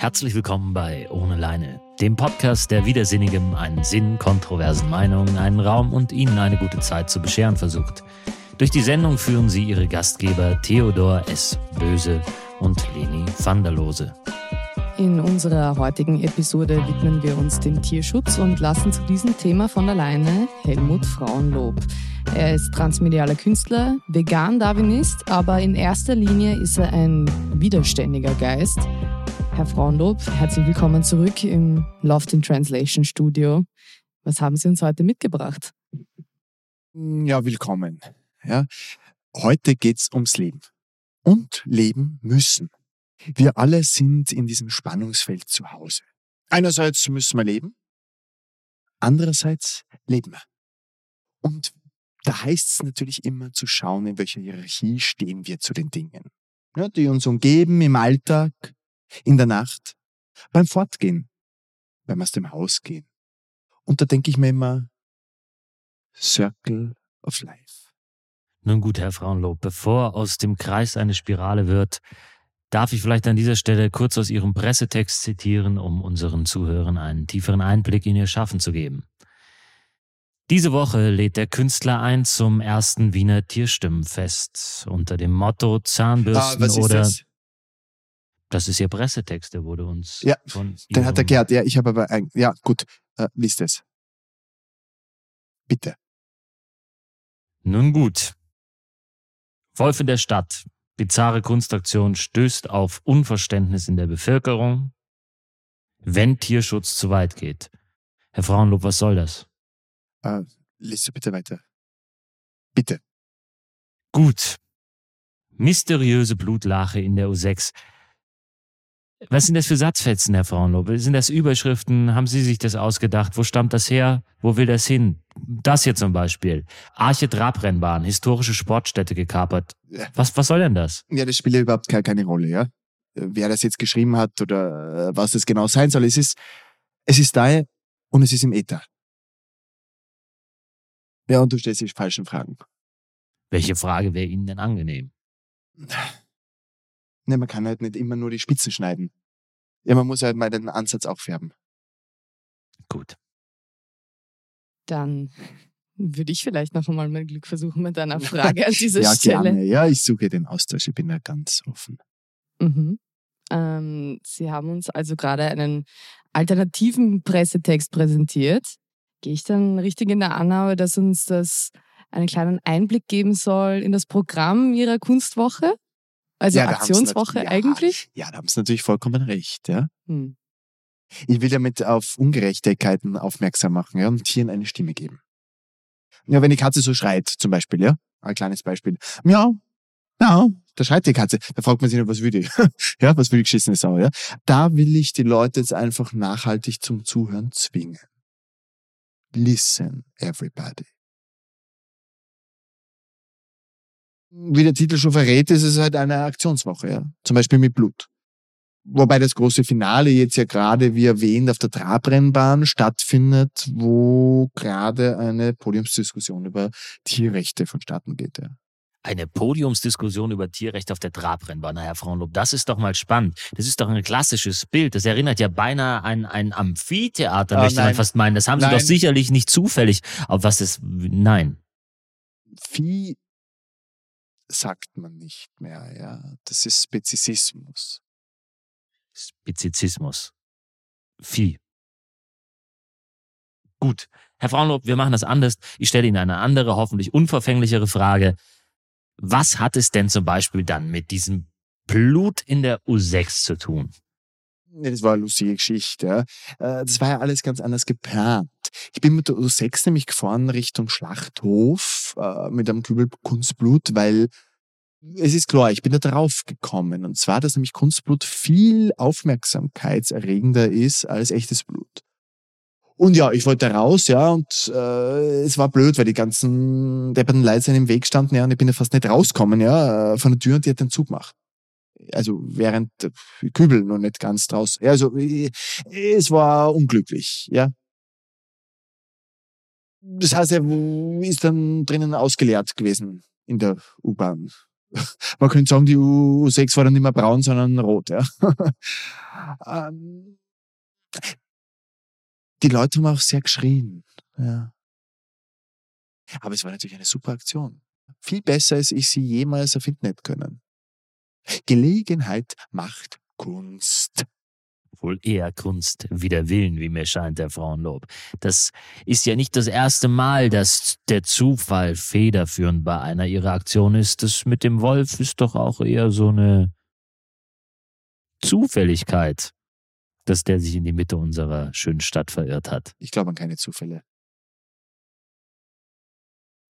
Herzlich willkommen bei Ohne Leine, dem Podcast, der widersinnigem einen Sinn, kontroversen Meinungen, einen Raum und Ihnen eine gute Zeit zu bescheren versucht. Durch die Sendung führen Sie Ihre Gastgeber Theodor S. Böse und Leni van der Lose. In unserer heutigen Episode widmen wir uns dem Tierschutz und lassen zu diesem Thema von alleine Helmut Frauenlob. Er ist transmedialer Künstler, Vegan-Darwinist, aber in erster Linie ist er ein widerständiger Geist. Herr Frauenlob, herzlich willkommen zurück im Loft in Translation Studio. Was haben Sie uns heute mitgebracht? Ja, willkommen. Ja, heute geht's ums Leben. Und leben müssen. Wir alle sind in diesem Spannungsfeld zu Hause. Einerseits müssen wir leben, andererseits leben wir. Und da heißt es natürlich immer zu schauen, in welcher Hierarchie stehen wir zu den Dingen, ja, die uns umgeben im Alltag, in der Nacht, beim Fortgehen, beim aus dem Haus gehen. Und da denke ich mir immer, Circle of Life. Nun gut, Herr Frauenlob, bevor aus dem Kreis eine Spirale wird, darf ich vielleicht an dieser Stelle kurz aus Ihrem Pressetext zitieren, um unseren Zuhörern einen tieferen Einblick in Ihr Schaffen zu geben. Diese Woche lädt der Künstler ein zum ersten Wiener Tierstimmenfest unter dem Motto Zahnbürsten ah, oder. Das? Das? ist Ihr Pressetext, der wurde uns. Ja, von den hat er gehört. Ja, ich habe aber ein. Ja, gut. Äh, liest es. Bitte. Nun gut. Wolf in der Stadt. Bizarre Kunstaktion stößt auf Unverständnis in der Bevölkerung, wenn Tierschutz zu weit geht. Herr Frauenlob, was soll das? Äh, liest du bitte weiter. Bitte. Gut. Mysteriöse Blutlache in der U6. Was sind das für Satzfetzen, Herr Frauenlob? Sind das Überschriften? Haben Sie sich das ausgedacht? Wo stammt das her? Wo will das hin? Das hier zum Beispiel. Arche Trabrennbahn, historische Sportstätte gekapert. Was, was soll denn das? Ja, das spielt ja überhaupt keine Rolle, ja. Wer das jetzt geschrieben hat oder äh, was das genau sein soll. Es ist, es ist da und es ist im Äther. Ja, und du stellst die falschen Fragen. Welche Frage wäre Ihnen denn angenehm? Ne, man kann halt nicht immer nur die Spitzen schneiden. Ja, man muss halt mal den Ansatz auch färben. Gut. Dann würde ich vielleicht noch einmal mein Glück versuchen mit einer Frage an dieser ja, Stelle. Gerne. Ja, ich suche den Austausch. Ich bin da ganz offen. Mhm. Ähm, Sie haben uns also gerade einen alternativen Pressetext präsentiert. Gehe ich dann richtig in der Annahme, dass uns das einen kleinen Einblick geben soll in das Programm Ihrer Kunstwoche? Also ja, Aktionswoche ja, eigentlich? Ja, da haben Sie natürlich vollkommen recht. Ja. Hm. Ich will damit auf Ungerechtigkeiten aufmerksam machen ja, und Tieren eine Stimme geben. Ja, wenn die Katze so schreit, zum Beispiel, ja, ein kleines Beispiel. Ja, ja, da schreit die Katze. Da fragt man sich, was will die? ja, was will die geschissene Sau, ja? Da will ich die Leute jetzt einfach nachhaltig zum Zuhören zwingen. Listen, everybody. Wie der Titel schon verrät, ist es halt eine Aktionswoche, ja. Zum Beispiel mit Blut. Wobei das große Finale jetzt ja gerade, wie erwähnt, auf der Trabrennbahn stattfindet, wo gerade eine Podiumsdiskussion über Tierrechte vonstatten geht, ja. Eine Podiumsdiskussion über Tierrecht auf der Trabrennbahn, Herr Frauenlob. Das ist doch mal spannend. Das ist doch ein klassisches Bild. Das erinnert ja beinahe an ein Amphitheater, oh, möchte nein. man fast meinen. Das haben Sie nein. doch sicherlich nicht zufällig. Auf was ist, nein. Vieh sagt man nicht mehr, ja. Das ist Spezizismus. Spezizismus. Vieh. Gut. Herr Frauenlob, wir machen das anders. Ich stelle Ihnen eine andere, hoffentlich unverfänglichere Frage. Was hat es denn zum Beispiel dann mit diesem Blut in der U6 zu tun? Das war eine lustige Geschichte. Ja. Äh, das war ja alles ganz anders geplant. Ich bin mit der U6 nämlich gefahren Richtung Schlachthof äh, mit einem Kübel Kunstblut, weil es ist klar, ich bin da drauf gekommen. Und zwar, dass nämlich Kunstblut viel aufmerksamkeitserregender ist als echtes Blut. Und ja, ich wollte raus, ja, und äh, es war blöd, weil die ganzen depperten Leute im Weg standen, ja, und ich bin ja fast nicht rausgekommen, ja, äh, von der Tür und die hat den Zug gemacht. Also während äh, Kübel noch nicht ganz draußen. Ja, also äh, es war unglücklich, ja. Das heißt, er ist dann drinnen ausgeleert gewesen in der U-Bahn. Man könnte sagen, die U6 war dann nicht mehr braun, sondern rot. Ja. Ähm, die Leute haben auch sehr geschrien. Ja. Aber es war natürlich eine super Aktion. Viel besser, als ich sie jemals erfinden hätte können. Gelegenheit macht Kunst wohl eher Kunst wider Willen, wie mir scheint, der Frauenlob. Das ist ja nicht das erste Mal, dass der Zufall federführend bei einer ihrer Aktionen ist. Das mit dem Wolf ist doch auch eher so eine Zufälligkeit, dass der sich in die Mitte unserer schönen Stadt verirrt hat. Ich glaube an keine Zufälle.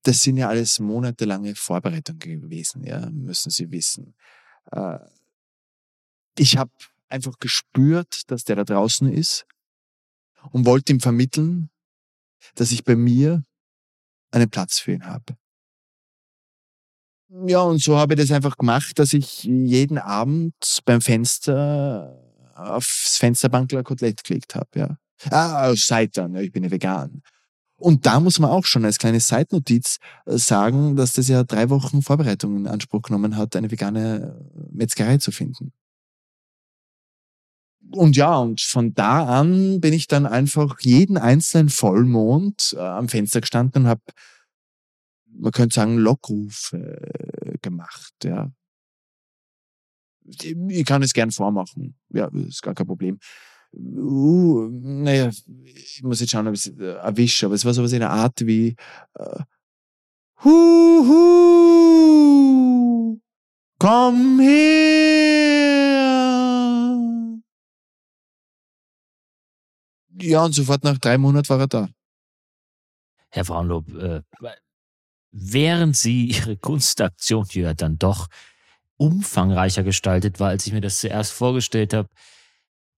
Das sind ja alles monatelange Vorbereitungen gewesen, ja, müssen Sie wissen. Äh, ich habe einfach gespürt, dass der da draußen ist und wollte ihm vermitteln, dass ich bei mir einen Platz für ihn habe. Ja, und so habe ich das einfach gemacht, dass ich jeden Abend beim Fenster aufs Fensterbankler Kotelett gelegt habe, ja. Ah, Seitan, ja, ich bin ja vegan. Und da muss man auch schon als kleine Seitnotiz äh, sagen, dass das ja drei Wochen Vorbereitung in Anspruch genommen hat, eine vegane Metzgerei zu finden und ja, und von da an bin ich dann einfach jeden einzelnen Vollmond äh, am Fenster gestanden und habe, man könnte sagen, Lockrufe äh, gemacht. Ja. Ich kann es gern vormachen. Ja, ist gar kein Problem. Uh, naja, ich muss jetzt schauen, ob ich es äh, erwische, aber es war sowas in der Art wie äh, Hu, hu, komm her. Ja, und sofort nach drei Monaten war er da. Herr Frauenlob, äh, während Sie Ihre Kunstaktion, die ja dann doch umfangreicher gestaltet war, als ich mir das zuerst vorgestellt habe,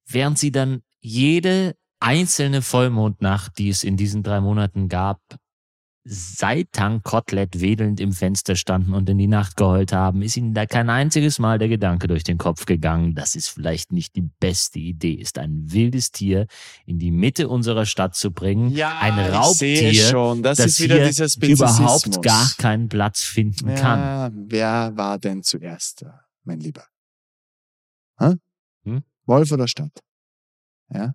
während Sie dann jede einzelne Vollmondnacht, die es in diesen drei Monaten gab, Seitan-Kotelett wedelnd im Fenster standen und in die Nacht geheult haben, ist ihnen da kein einziges Mal der Gedanke durch den Kopf gegangen, dass es vielleicht nicht die beste Idee ist, ein wildes Tier in die Mitte unserer Stadt zu bringen. Ja, ein Raubtier, schon. Das, das ist wieder hier überhaupt gar keinen Platz finden ja, kann. Wer war denn zuerst, mein Lieber? Hä? Hm? Wolf oder Stadt? Ja?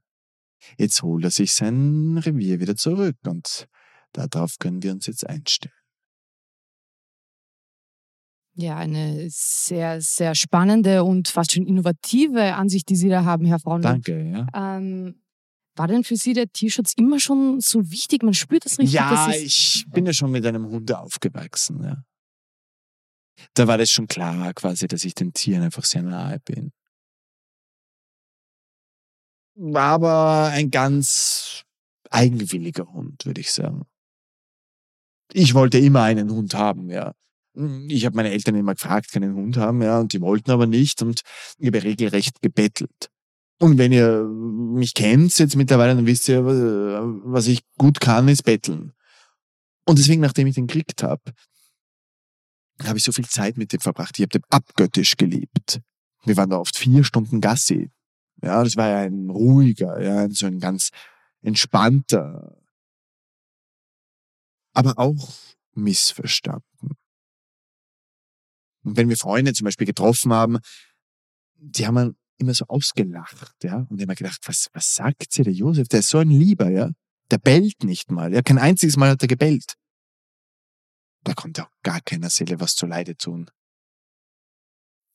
Jetzt holt er sich sein Revier wieder zurück und Darauf können wir uns jetzt einstellen. Ja, eine sehr, sehr spannende und fast schon innovative Ansicht, die Sie da haben, Herr Frauen. Danke, ja. Ähm, war denn für Sie der Tierschutz immer schon so wichtig? Man spürt das richtig. Ja, ich bin ja schon mit einem Hund aufgewachsen. Ja. Da war das schon klar, quasi, dass ich den Tieren einfach sehr nahe bin. War aber ein ganz eigenwilliger Hund, würde ich sagen ich wollte immer einen Hund haben, ja. Ich habe meine Eltern immer gefragt, keinen Hund haben, ja, und die wollten aber nicht und ich habe regelrecht gebettelt. Und wenn ihr mich kennt jetzt mittlerweile, dann wisst ihr, was ich gut kann, ist betteln. Und deswegen, nachdem ich den gekriegt habe, habe ich so viel Zeit mit dem verbracht. Ich habe den abgöttisch geliebt. Wir waren da oft vier Stunden Gassi. Ja, das war ja ein ruhiger, ja, so ein ganz entspannter, aber auch missverstanden. Und wenn wir Freunde zum Beispiel getroffen haben, die haben immer so ausgelacht, ja, und immer gedacht, was, was sagt sie, der Josef, der ist so ein Lieber, ja, der bellt nicht mal, ja, kein einziges Mal hat er gebellt. Da konnte auch gar keiner Seele was zu Leide tun.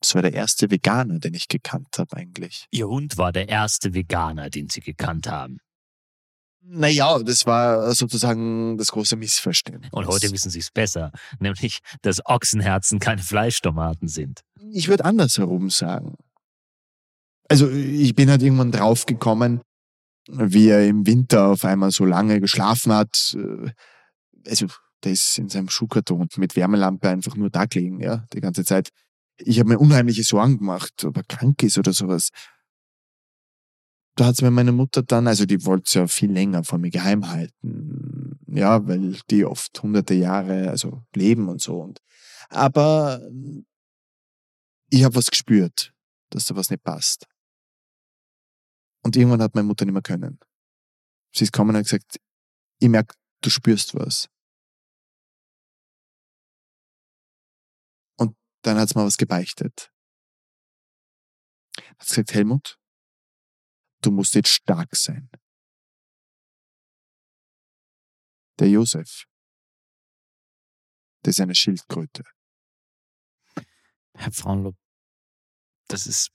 Das war der erste Veganer, den ich gekannt habe eigentlich. Ihr Hund war der erste Veganer, den Sie gekannt haben. Naja, das war sozusagen das große Missverständnis. Und heute wissen Sie es besser, nämlich, dass Ochsenherzen keine Fleischtomaten sind. Ich würde andersherum sagen. Also ich bin halt irgendwann draufgekommen, wie er im Winter auf einmal so lange geschlafen hat. Also der ist in seinem Schuhkarton mit Wärmelampe einfach nur da gelegen, ja, die ganze Zeit. Ich habe mir unheimliche Sorgen gemacht, ob er krank ist oder sowas da hat mir meine Mutter dann, also die wollte es ja viel länger von mir geheim halten, ja, weil die oft hunderte Jahre, also leben und so. Und, aber ich habe was gespürt, dass da was nicht passt. Und irgendwann hat meine Mutter nicht mehr können. Sie ist gekommen und hat gesagt, ich merke, du spürst was. Und dann hat sie mal was gebeichtet. Hat gesagt, Helmut, du musst jetzt stark sein. Der Josef, das ist eine Schildkröte. Herr Frauenlob, das ist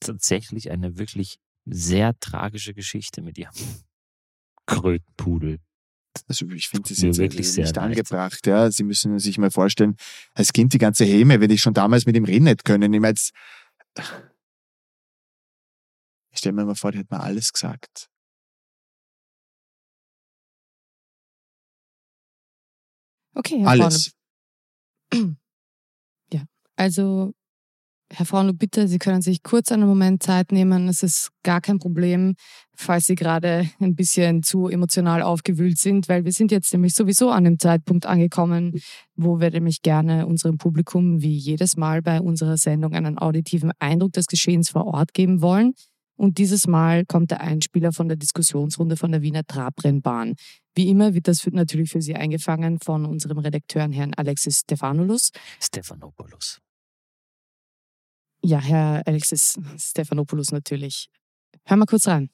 tatsächlich eine wirklich sehr tragische Geschichte mit ihrem Krötenpudel. Also ich finde das jetzt wirklich sehr nicht angebracht. Ja. Sie müssen sich mal vorstellen, als Kind die ganze Häme, wenn ich schon damals mit ihm reden hätte können. Ich meine, jetzt, ich stelle mir mal vor, die hat mir alles gesagt. Okay, Herr Alles. Frauenlob. Ja, also Herr Frauenlob, bitte, Sie können sich kurz einen Moment Zeit nehmen. Es ist gar kein Problem, falls Sie gerade ein bisschen zu emotional aufgewühlt sind, weil wir sind jetzt nämlich sowieso an dem Zeitpunkt angekommen, wo wir nämlich gerne unserem Publikum wie jedes Mal bei unserer Sendung einen auditiven Eindruck des Geschehens vor Ort geben wollen. Und dieses Mal kommt der Einspieler von der Diskussionsrunde von der Wiener Trabrennbahn. Wie immer wird das natürlich für Sie eingefangen von unserem Redakteur Herrn Alexis Stefanoulos. Stephanopoulos. Ja, Herr Alexis Stefanopoulos natürlich. Hör mal kurz rein.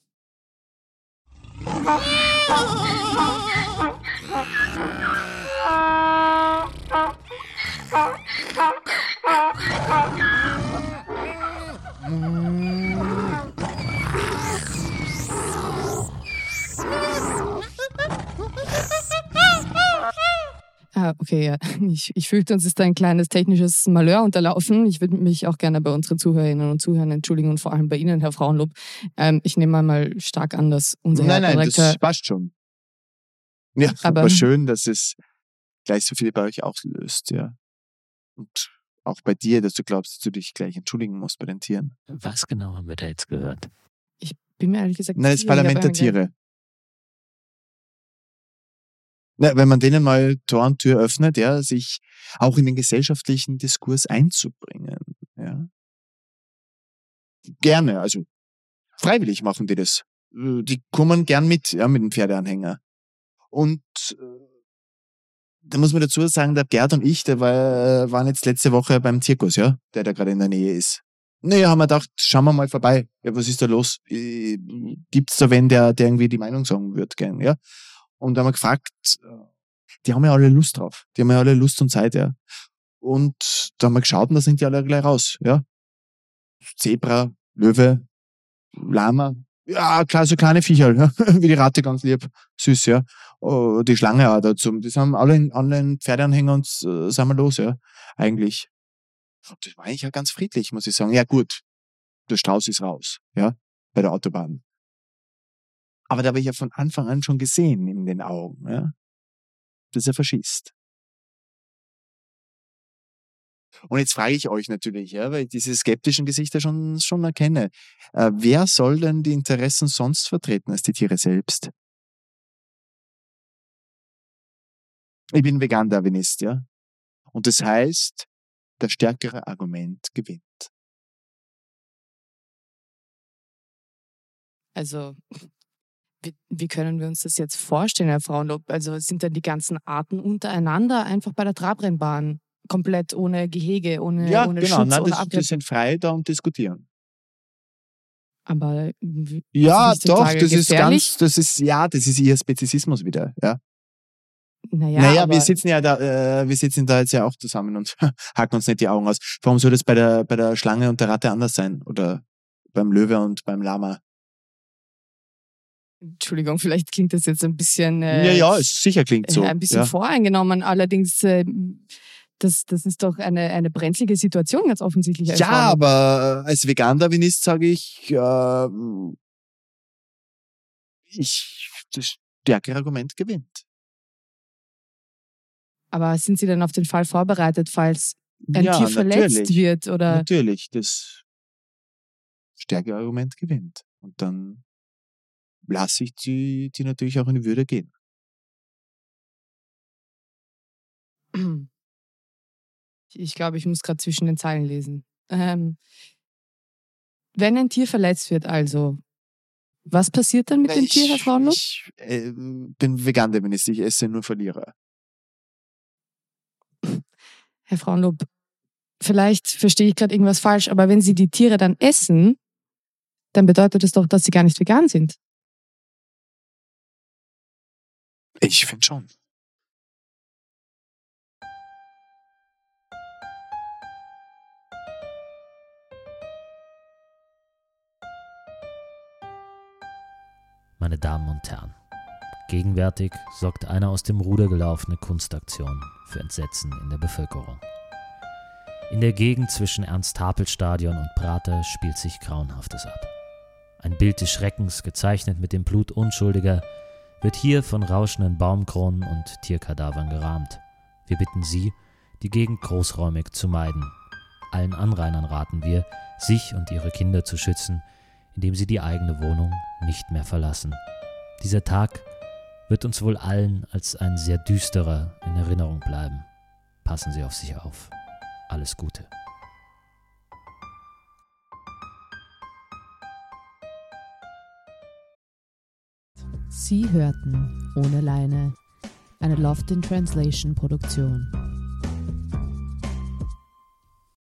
Ah, okay, ja. Ich, ich fürchte, uns ist da ein kleines technisches Malheur unterlaufen. Ich würde mich auch gerne bei unseren Zuhörerinnen und Zuhörern entschuldigen und vor allem bei Ihnen, Herr Frauenlob. Ähm, ich nehme mal- stark an, dass unser nein, Herr nein, Direktor... das passt schon. Ja, Aber- aber schön, dass es gleich so viele bei euch auslöst, ja. Und auch bei dir, dass du glaubst, dass du dich gleich entschuldigen musst bei den Tieren. Was genau haben wir da jetzt gehört? bin mir ehrlich gesagt Nein, das ich Parlament der Tiere. Na, wenn man denen mal Tor und Tür öffnet, ja, sich auch in den gesellschaftlichen Diskurs einzubringen, ja. Gerne, also freiwillig machen die das. Äh, Die kommen gern mit, ja, mit dem Pferdeanhänger. Und äh, da muss man dazu sagen, der Gerd und ich, der war, waren jetzt letzte Woche beim Zirkus, ja, der da gerade in der Nähe ist. Naja, haben wir gedacht, schauen wir mal vorbei. Ja, was ist da los? Äh, Gibt's da wen, der, der irgendwie die Meinung sagen wird, gern, ja? Und da haben wir gefragt, äh, die haben ja alle Lust drauf. Die haben ja alle Lust und Zeit, ja. Und da haben wir geschaut und da sind die alle gleich raus, ja. Zebra, Löwe, Lama, ja, klar, so kleine Viecher, ja. wie die Ratte ganz lieb, süß, ja. Oh, die Schlange auch dazu. Die haben alle in, alle in Pferdeanhänger und äh, sind wir los, ja. Eigentlich. Und das war eigentlich ja ganz friedlich, muss ich sagen. Ja, gut. Der Strauß ist raus, ja, bei der Autobahn. Aber da habe ich ja von Anfang an schon gesehen in den Augen, ja, dass er verschießt. Und jetzt frage ich euch natürlich, ja, weil ich diese skeptischen Gesichter schon, schon erkenne. Äh, wer soll denn die Interessen sonst vertreten als die Tiere selbst? Ich bin Vegan-Darwinist, ja. Und das heißt, das stärkere Argument gewinnt. Also, wie, wie können wir uns das jetzt vorstellen, Herr Frauenlob? Also sind dann die ganzen Arten untereinander einfach bei der Trabrennbahn komplett ohne Gehege, ohne, ja, ohne genau. Schutz, ohne das, die sind frei da und diskutieren. Aber wie- Ja, nicht doch, das ist gefährlich? ganz, das ist, ja, das ist ihr Spezizismus wieder, ja. naja, naja, wir sitzen ja da, äh, wir sitzen da jetzt ja auch zusammen und hacken uns nicht die Augen aus. Warum soll das bei der, bei der Schlange und der Ratte anders sein? Oder beim Löwe und beim Lama? Entschuldigung, vielleicht klingt das jetzt ein bisschen, äh, ja, ja, sicher klingt so. ein bisschen ja. voreingenommen. Allerdings, äh, das, das ist doch eine, eine brenzlige Situation ganz offensichtlich. Ja, Frauenlob. aber äh, als Vegan-Darwinist sage ich, äh, ich, das stärkere Argument gewinnt. aber sind Sie denn auf den Fall vorbereitet, falls ein ja, Tier verletzt wird oder Natürlich, das stärkere Argument gewinnt. Und dann lasse ich die, die natürlich auch in die Würde gehen. Ich glaube, ich muss gerade zwischen den Zeilen lesen. Ähm, wenn ein Tier verletzt wird, also, was passiert dann mit Na, dem Tier, Herr Frauenlob? Ich äh, bin Vegan-Feminist, ich esse nur Verlierer. Herr Frauenlob, vielleicht verstehe ich gerade irgendwas falsch, aber wenn sie die Tiere dann essen, dann bedeutet das doch, dass sie gar nicht vegan sind. Ich finde schon. Meine Damen und Herren, gegenwärtig sorgt eine aus dem Ruder gelaufene Kunstaktion für Entsetzen in der Bevölkerung. In der Gegend zwischen Ernst-Hapel-Stadion und Prater spielt sich Grauenhaftes ab. Ein Bild des Schreckens, gezeichnet mit dem Blut Unschuldiger, wird hier von rauschenden Baumkronen und Tierkadavern gerahmt. Wir bitten Sie, die Gegend großräumig zu meiden. Allen Anrainern raten wir, sich und ihre Kinder zu schützen, indem sie die eigene Wohnung nicht mehr verlassen. Dieser Tag wird uns wohl allen als ein sehr düsterer in Erinnerung bleiben. Passen Sie auf sich auf. Alles Gute. Sie hörten Ohne Leine, eine Loft in Translation Produktion.